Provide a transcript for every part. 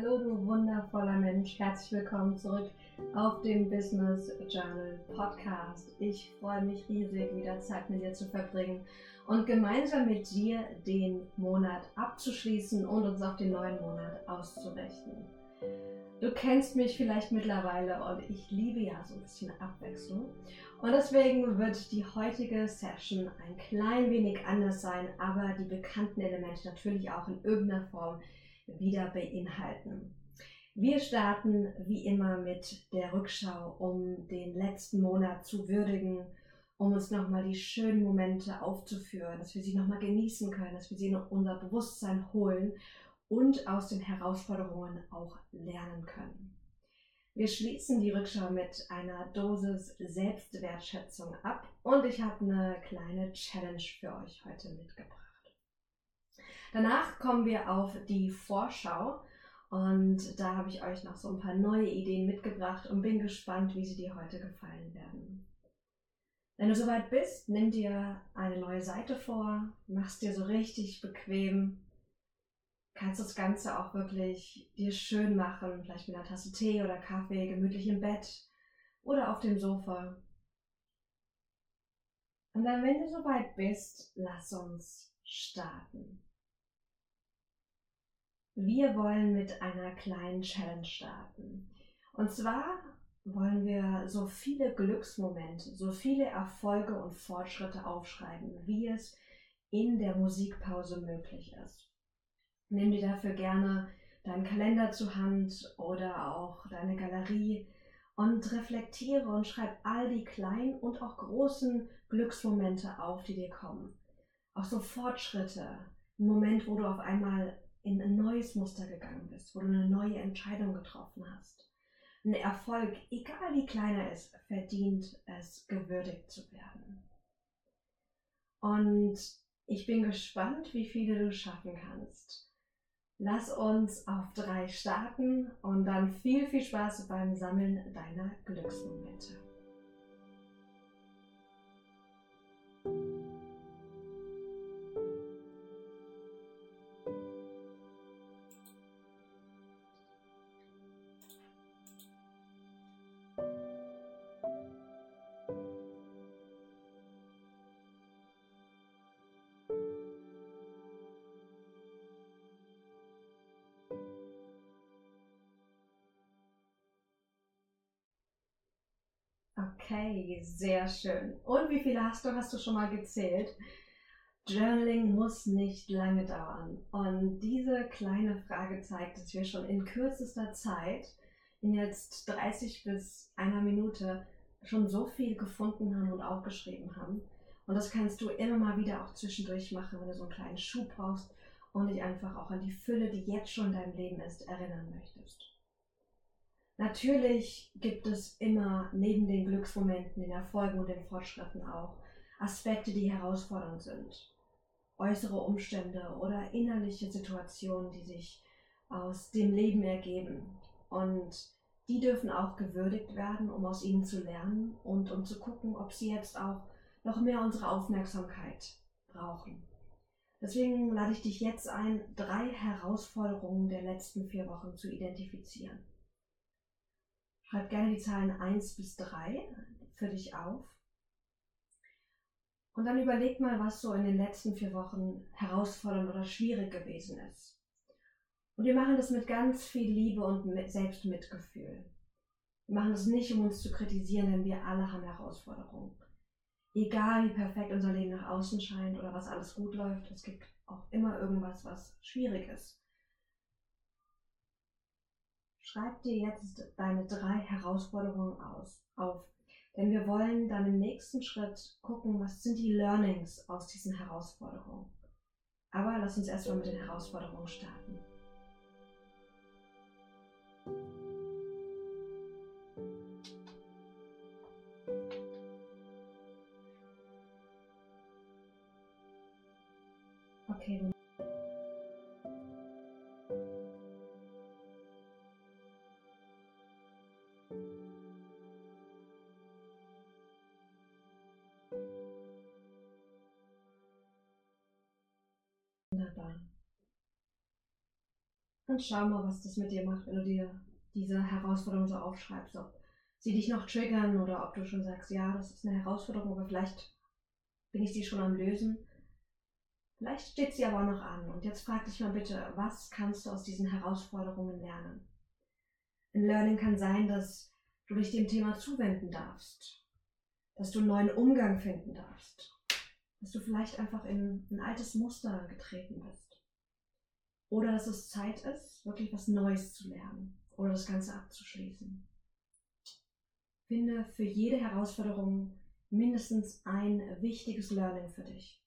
Hallo du wundervoller Mensch, herzlich willkommen zurück auf dem Business Journal Podcast. Ich freue mich riesig, wieder Zeit mit dir zu verbringen und gemeinsam mit dir den Monat abzuschließen und uns auf den neuen Monat auszurichten. Du kennst mich vielleicht mittlerweile und ich liebe ja so ein bisschen Abwechslung. Und deswegen wird die heutige Session ein klein wenig anders sein, aber die bekannten Elemente natürlich auch in irgendeiner Form wieder beinhalten. Wir starten wie immer mit der Rückschau, um den letzten Monat zu würdigen, um uns nochmal die schönen Momente aufzuführen, dass wir sie nochmal genießen können, dass wir sie in unser Bewusstsein holen und aus den Herausforderungen auch lernen können. Wir schließen die Rückschau mit einer Dosis Selbstwertschätzung ab und ich habe eine kleine Challenge für euch heute mitgebracht. Danach kommen wir auf die Vorschau und da habe ich euch noch so ein paar neue Ideen mitgebracht und bin gespannt, wie sie dir heute gefallen werden. Wenn du soweit bist, nimm dir eine neue Seite vor, machst dir so richtig bequem, kannst das Ganze auch wirklich dir schön machen, vielleicht mit einer Tasse Tee oder Kaffee, gemütlich im Bett oder auf dem Sofa. Und dann, wenn du soweit bist, lass uns starten. Wir wollen mit einer kleinen Challenge starten. Und zwar wollen wir so viele Glücksmomente, so viele Erfolge und Fortschritte aufschreiben, wie es in der Musikpause möglich ist. Nimm dir dafür gerne deinen Kalender zur Hand oder auch deine Galerie und reflektiere und schreib all die kleinen und auch großen Glücksmomente auf, die dir kommen. Auch so Fortschritte, ein Moment, wo du auf einmal in ein neues Muster gegangen bist, wo du eine neue Entscheidung getroffen hast. Ein Erfolg, egal wie klein er ist, verdient es, gewürdigt zu werden. Und ich bin gespannt, wie viele du schaffen kannst. Lass uns auf drei starten und dann viel, viel Spaß beim Sammeln deiner Glücksmomente. Okay, sehr schön. Und wie viele hast du? Hast du schon mal gezählt? Journaling muss nicht lange dauern. Und diese kleine Frage zeigt, dass wir schon in kürzester Zeit, in jetzt 30 bis einer Minute, schon so viel gefunden haben und aufgeschrieben haben. Und das kannst du immer mal wieder auch zwischendurch machen, wenn du so einen kleinen Schub brauchst und dich einfach auch an die Fülle, die jetzt schon in deinem Leben ist, erinnern möchtest. Natürlich gibt es immer neben den Glücksmomenten, den Erfolgen und den Fortschritten auch Aspekte, die herausfordernd sind. Äußere Umstände oder innerliche Situationen, die sich aus dem Leben ergeben. Und die dürfen auch gewürdigt werden, um aus ihnen zu lernen und um zu gucken, ob sie jetzt auch noch mehr unsere Aufmerksamkeit brauchen. Deswegen lade ich dich jetzt ein, drei Herausforderungen der letzten vier Wochen zu identifizieren. Schreib gerne die Zahlen 1 bis 3 für dich auf. Und dann überleg mal, was so in den letzten vier Wochen herausfordernd oder schwierig gewesen ist. Und wir machen das mit ganz viel Liebe und Selbstmitgefühl. Wir machen das nicht, um uns zu kritisieren, denn wir alle haben Herausforderungen. Egal wie perfekt unser Leben nach außen scheint oder was alles gut läuft, es gibt auch immer irgendwas, was schwierig ist. Schreib dir jetzt deine drei Herausforderungen aus, auf. Denn wir wollen dann im nächsten Schritt gucken, was sind die Learnings aus diesen Herausforderungen. Aber lass uns erstmal mit den Herausforderungen starten. Okay, Wunderbar. Und schau mal, was das mit dir macht, wenn du dir diese Herausforderung so aufschreibst. Ob sie dich noch triggern oder ob du schon sagst, ja, das ist eine Herausforderung, aber vielleicht bin ich sie schon am Lösen. Vielleicht steht sie aber auch noch an. Und jetzt frag dich mal bitte, was kannst du aus diesen Herausforderungen lernen? Ein Learning kann sein, dass du dich dem Thema zuwenden darfst, dass du einen neuen Umgang finden darfst, dass du vielleicht einfach in ein altes Muster getreten bist. Oder dass es Zeit ist, wirklich was Neues zu lernen oder das Ganze abzuschließen. Finde für jede Herausforderung mindestens ein wichtiges Learning für dich.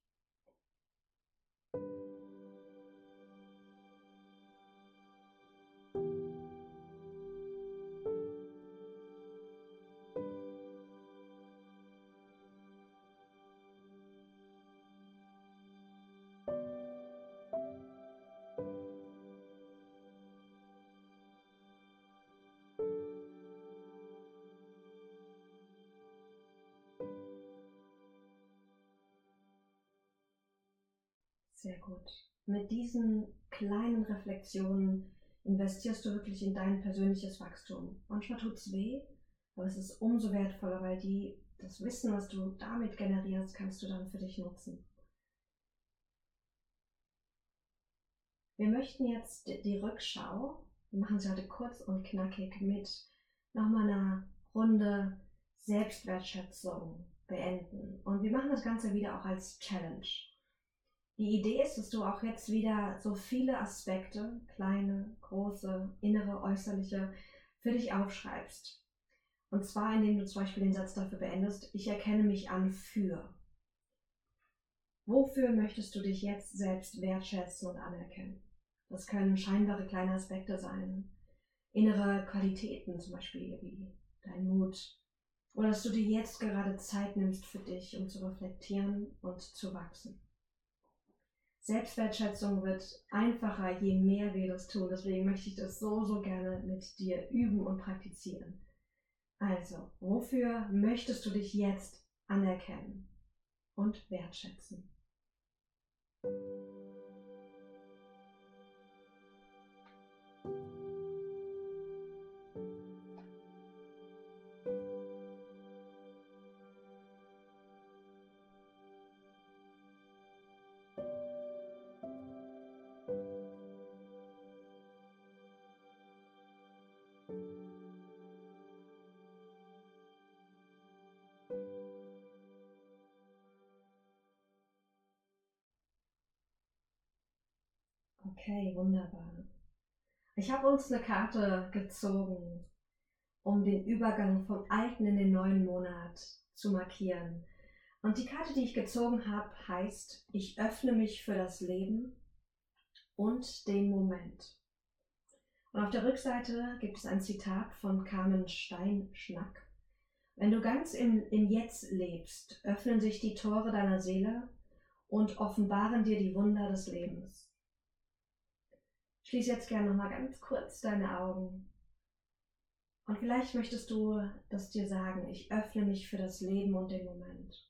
Sehr gut. Mit diesen kleinen Reflexionen investierst du wirklich in dein persönliches Wachstum. Manchmal tut es weh, aber es ist umso wertvoller, weil die, das Wissen, was du damit generierst, kannst du dann für dich nutzen. Wir möchten jetzt die Rückschau, wir machen sie heute kurz und knackig mit nochmal einer Runde Selbstwertschätzung beenden. Und wir machen das Ganze wieder auch als Challenge. Die Idee ist, dass du auch jetzt wieder so viele Aspekte, kleine, große, innere, äußerliche, für dich aufschreibst. Und zwar, indem du zum Beispiel den Satz dafür beendest, ich erkenne mich an für. Wofür möchtest du dich jetzt selbst wertschätzen und anerkennen? Das können scheinbare kleine Aspekte sein. Innere Qualitäten zum Beispiel wie dein Mut. Oder dass du dir jetzt gerade Zeit nimmst für dich, um zu reflektieren und zu wachsen. Selbstwertschätzung wird einfacher, je mehr wir das tun. Deswegen möchte ich das so, so gerne mit dir üben und praktizieren. Also, wofür möchtest du dich jetzt anerkennen und wertschätzen? Okay, wunderbar. Ich habe uns eine Karte gezogen, um den Übergang vom alten in den neuen Monat zu markieren. Und die Karte, die ich gezogen habe, heißt, ich öffne mich für das Leben und den Moment. Und auf der Rückseite gibt es ein Zitat von Carmen Steinschnack. Wenn du ganz im, im Jetzt lebst, öffnen sich die Tore deiner Seele und offenbaren dir die Wunder des Lebens. Schließ jetzt gerne noch mal ganz kurz deine Augen. Und vielleicht möchtest du das dir sagen, ich öffne mich für das Leben und den Moment.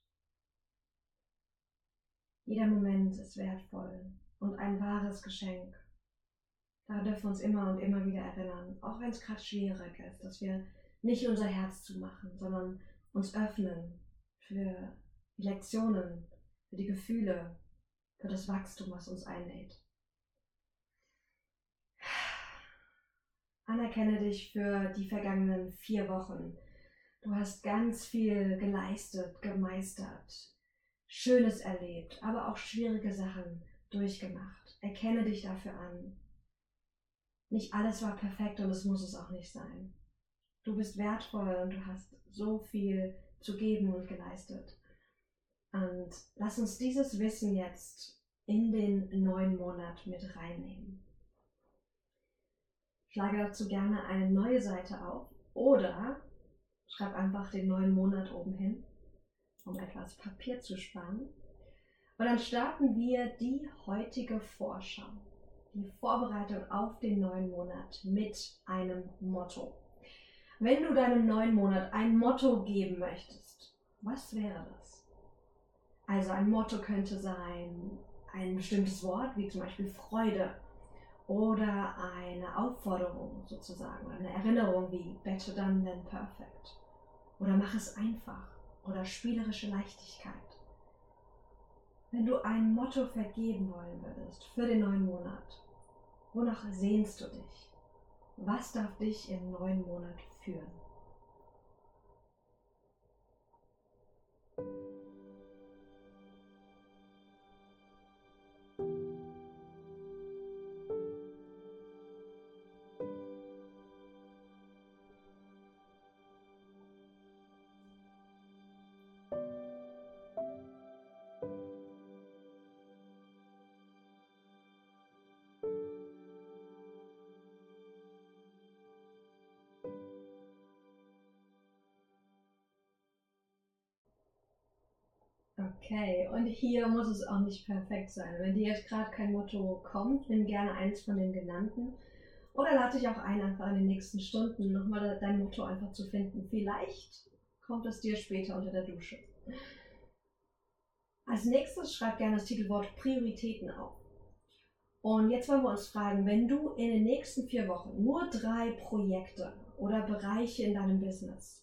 Jeder Moment ist wertvoll und ein wahres Geschenk. Daran dürfen wir uns immer und immer wieder erinnern, auch wenn es gerade schwierig ist, dass wir nicht unser Herz zumachen, sondern uns öffnen für die Lektionen, für die Gefühle, für das Wachstum, was uns einlädt. Anerkenne dich für die vergangenen vier Wochen. Du hast ganz viel geleistet, gemeistert, Schönes erlebt, aber auch schwierige Sachen durchgemacht. Erkenne dich dafür an. Nicht alles war perfekt und es muss es auch nicht sein. Du bist wertvoll und du hast so viel zu geben und geleistet. Und lass uns dieses Wissen jetzt in den neuen Monat mit reinnehmen. Schlage dazu gerne eine neue Seite auf oder schreib einfach den neuen Monat oben hin, um etwas Papier zu sparen. Und dann starten wir die heutige Vorschau, die Vorbereitung auf den neuen Monat mit einem Motto. Wenn du deinem neuen Monat ein Motto geben möchtest, was wäre das? Also ein Motto könnte sein ein bestimmtes Wort, wie zum Beispiel Freude oder eine Aufforderung sozusagen, eine Erinnerung wie Better Done Than Perfect oder mach es einfach oder spielerische Leichtigkeit. Wenn du ein Motto vergeben wollen würdest für den neuen Monat, wonach sehnst du dich? Was darf dich im neuen Monat führen? Okay, und hier muss es auch nicht perfekt sein. Wenn dir jetzt gerade kein Motto kommt, nimm gerne eins von den genannten. Oder lade dich auch ein, einfach in den nächsten Stunden nochmal dein Motto einfach zu finden. Vielleicht kommt es dir später unter der Dusche. Als nächstes schreib gerne das Titelwort Prioritäten auf. Und jetzt wollen wir uns fragen, wenn du in den nächsten vier Wochen nur drei Projekte oder Bereiche in deinem Business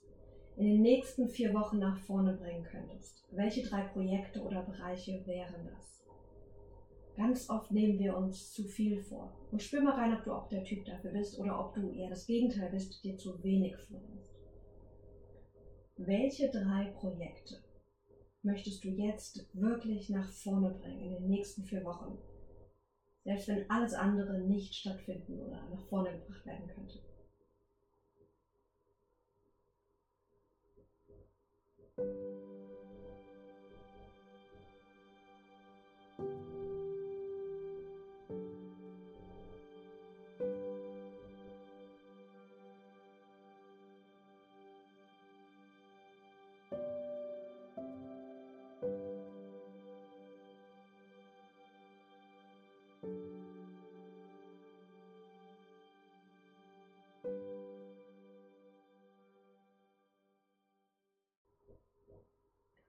in den nächsten vier Wochen nach vorne bringen könntest, welche drei Projekte oder Bereiche wären das? Ganz oft nehmen wir uns zu viel vor. Und spür mal rein, ob du auch der Typ dafür bist oder ob du eher das Gegenteil bist, dir zu wenig vornimmst. Welche drei Projekte möchtest du jetzt wirklich nach vorne bringen in den nächsten vier Wochen? Selbst wenn alles andere nicht stattfinden oder nach vorne gebracht werden könnte.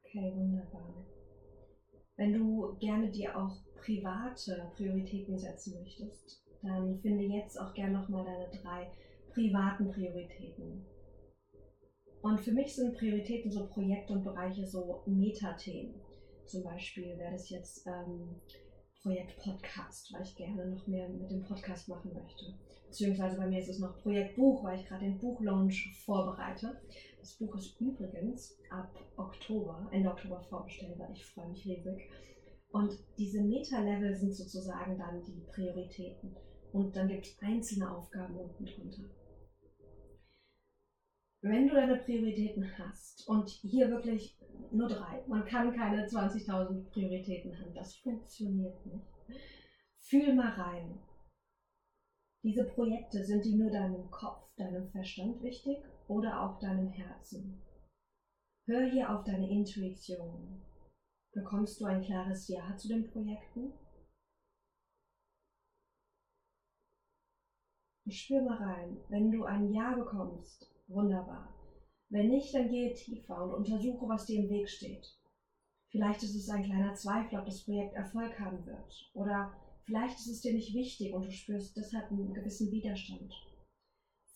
Okay, wunderbar. Wenn du gerne dir auch private Prioritäten setzen möchtest, dann finde jetzt auch gerne nochmal deine drei privaten Prioritäten. Und für mich sind Prioritäten so Projekte und Bereiche so Metathemen. Zum Beispiel wäre das jetzt ähm, Projekt Podcast, weil ich gerne noch mehr mit dem Podcast machen möchte. Beziehungsweise bei mir ist es noch Projekt Buch, weil ich gerade den Buchlaunch vorbereite. Das Buch ist übrigens ab Oktober, Ende Oktober vorbestellbar. Ich freue mich riesig. Und diese Meta-Level sind sozusagen dann die Prioritäten. Und dann gibt es einzelne Aufgaben unten drunter. Wenn du deine Prioritäten hast und hier wirklich nur drei, man kann keine 20.000 Prioritäten haben, das funktioniert nicht. Fühl mal rein. Diese Projekte, sind die nur deinem Kopf, deinem Verstand wichtig oder auch deinem Herzen. Hör hier auf deine Intuition. Bekommst du ein klares Ja zu den Projekten? Spür mal rein. Wenn du ein Ja bekommst, wunderbar. Wenn nicht, dann gehe tiefer und untersuche, was dir im Weg steht. Vielleicht ist es ein kleiner Zweifel, ob das Projekt Erfolg haben wird. Oder vielleicht ist es dir nicht wichtig und du spürst deshalb einen gewissen Widerstand.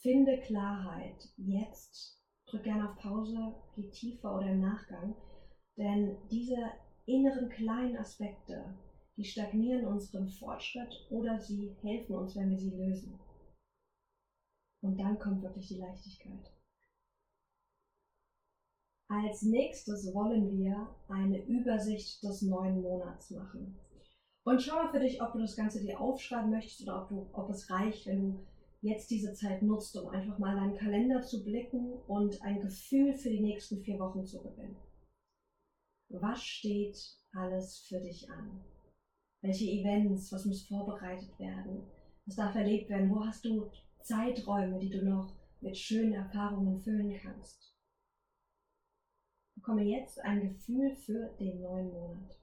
Finde Klarheit jetzt. Drück gerne auf Pause, geh tiefer oder im Nachgang. Denn diese inneren kleinen Aspekte, die stagnieren unseren Fortschritt oder sie helfen uns, wenn wir sie lösen. Und dann kommt wirklich die Leichtigkeit. Als nächstes wollen wir eine Übersicht des neuen Monats machen. Und schau mal für dich, ob du das Ganze dir aufschreiben möchtest oder ob, du, ob es reicht, wenn du jetzt diese Zeit nutzt, um einfach mal deinen Kalender zu blicken und ein Gefühl für die nächsten vier Wochen zu gewinnen. Was steht alles für dich an? Welche Events, was muss vorbereitet werden? Was darf erlebt werden? Wo hast du Zeiträume, die du noch mit schönen Erfahrungen füllen kannst? Bekomme jetzt ein Gefühl für den neuen Monat.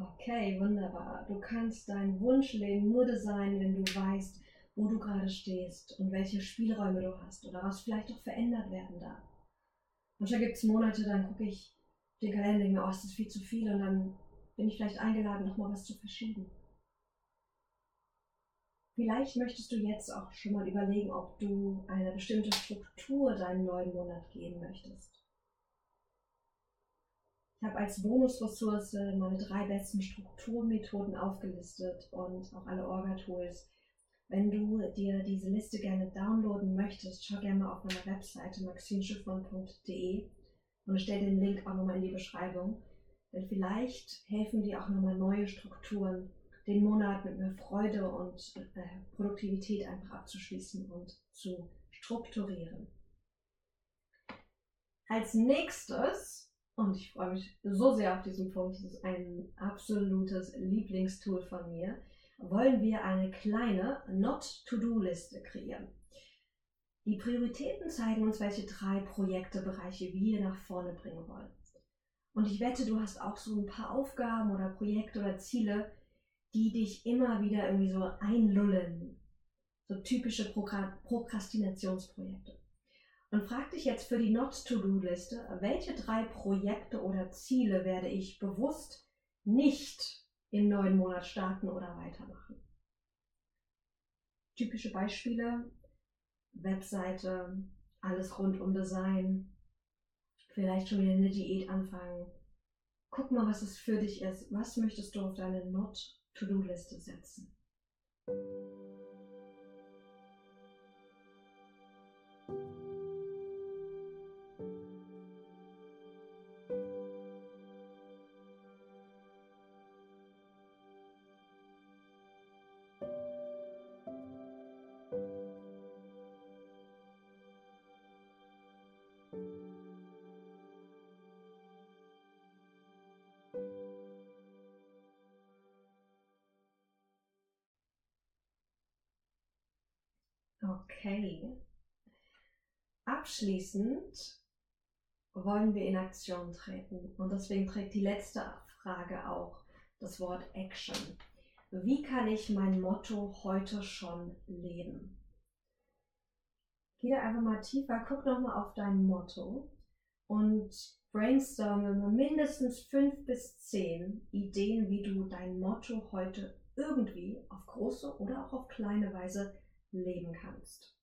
Okay, wunderbar. Du kannst dein Wunschleben nur designen, wenn du weißt, wo du gerade stehst und welche Spielräume du hast oder was vielleicht auch verändert werden darf. Manchmal gibt es Monate, dann gucke ich den Kalender und mir, oh, ist viel zu viel und dann bin ich vielleicht eingeladen, nochmal was zu verschieben. Vielleicht möchtest du jetzt auch schon mal überlegen, ob du eine bestimmte Struktur deinen neuen Monat geben möchtest. Ich habe als Bonusressource meine drei besten Strukturmethoden aufgelistet und auch alle Orga-Tools. Wenn du dir diese Liste gerne downloaden möchtest, schau gerne mal auf meiner Webseite maxinschiffmann.de und ich stelle den Link auch nochmal in die Beschreibung. Denn vielleicht helfen dir auch nochmal neue Strukturen, den Monat mit mehr Freude und äh, Produktivität einfach abzuschließen und zu strukturieren. Als nächstes und ich freue mich so sehr auf diesen Punkt. Das ist ein absolutes Lieblingstool von mir. Wollen wir eine kleine Not-to-Do-Liste kreieren. Die Prioritäten zeigen uns, welche drei Projektebereiche wir nach vorne bringen wollen. Und ich wette, du hast auch so ein paar Aufgaben oder Projekte oder Ziele, die dich immer wieder irgendwie so einlullen. So typische Prokrastinationsprojekte. Und frag dich jetzt für die Not-to-Do-Liste, welche drei Projekte oder Ziele werde ich bewusst nicht im neuen Monat starten oder weitermachen. Typische Beispiele, Webseite, alles rund um Design, vielleicht schon wieder eine Diät anfangen. Guck mal, was es für dich ist. Was möchtest du auf deine Not-to-Do-Liste setzen? Okay. Abschließend wollen wir in Aktion treten und deswegen trägt die letzte Frage auch das Wort Action. Wie kann ich mein Motto heute schon leben? Geh da einfach mal tiefer, guck nochmal auf dein Motto und brainstorme mindestens fünf bis zehn Ideen, wie du dein Motto heute irgendwie auf große oder auch auf kleine Weise leben kannst.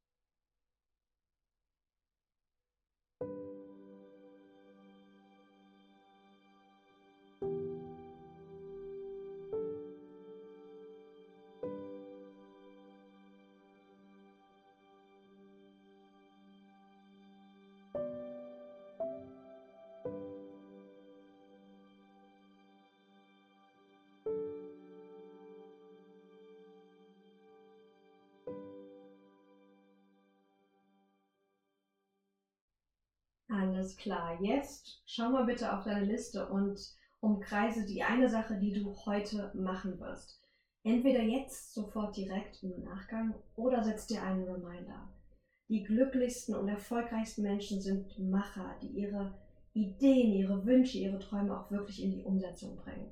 Alles klar. Jetzt schau mal bitte auf deine Liste und umkreise die eine Sache, die du heute machen wirst. Entweder jetzt sofort direkt im Nachgang oder setz dir einen Reminder. Die glücklichsten und erfolgreichsten Menschen sind Macher, die ihre Ideen, ihre Wünsche, ihre Träume auch wirklich in die Umsetzung bringen.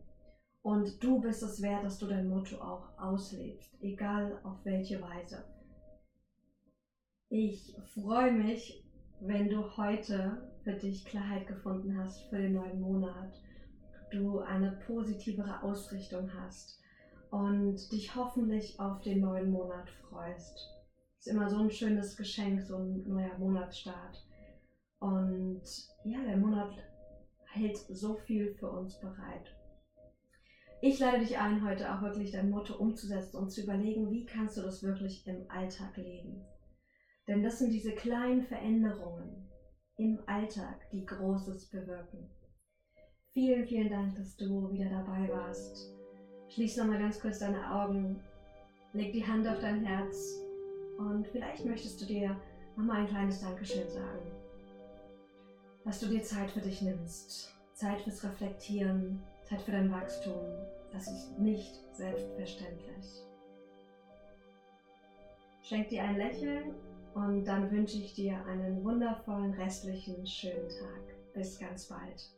Und du bist es wert, dass du dein Motto auch auslebst, egal auf welche Weise. Ich freue mich wenn du heute für dich Klarheit gefunden hast für den neuen Monat, du eine positivere Ausrichtung hast und dich hoffentlich auf den neuen Monat freust. Ist immer so ein schönes Geschenk, so ein neuer Monatsstart. Und ja, der Monat hält so viel für uns bereit. Ich lade dich ein, heute auch wirklich dein Motto umzusetzen und zu überlegen, wie kannst du das wirklich im Alltag leben. Denn das sind diese kleinen Veränderungen im Alltag, die Großes bewirken. Vielen, vielen Dank, dass du wieder dabei warst. Schließ nochmal ganz kurz deine Augen, leg die Hand auf dein Herz und vielleicht möchtest du dir nochmal ein kleines Dankeschön sagen. Dass du dir Zeit für dich nimmst, Zeit fürs Reflektieren, Zeit für dein Wachstum. Das ist nicht selbstverständlich. Schenk dir ein Lächeln und dann wünsche ich dir einen wundervollen restlichen schönen Tag. Bis ganz bald.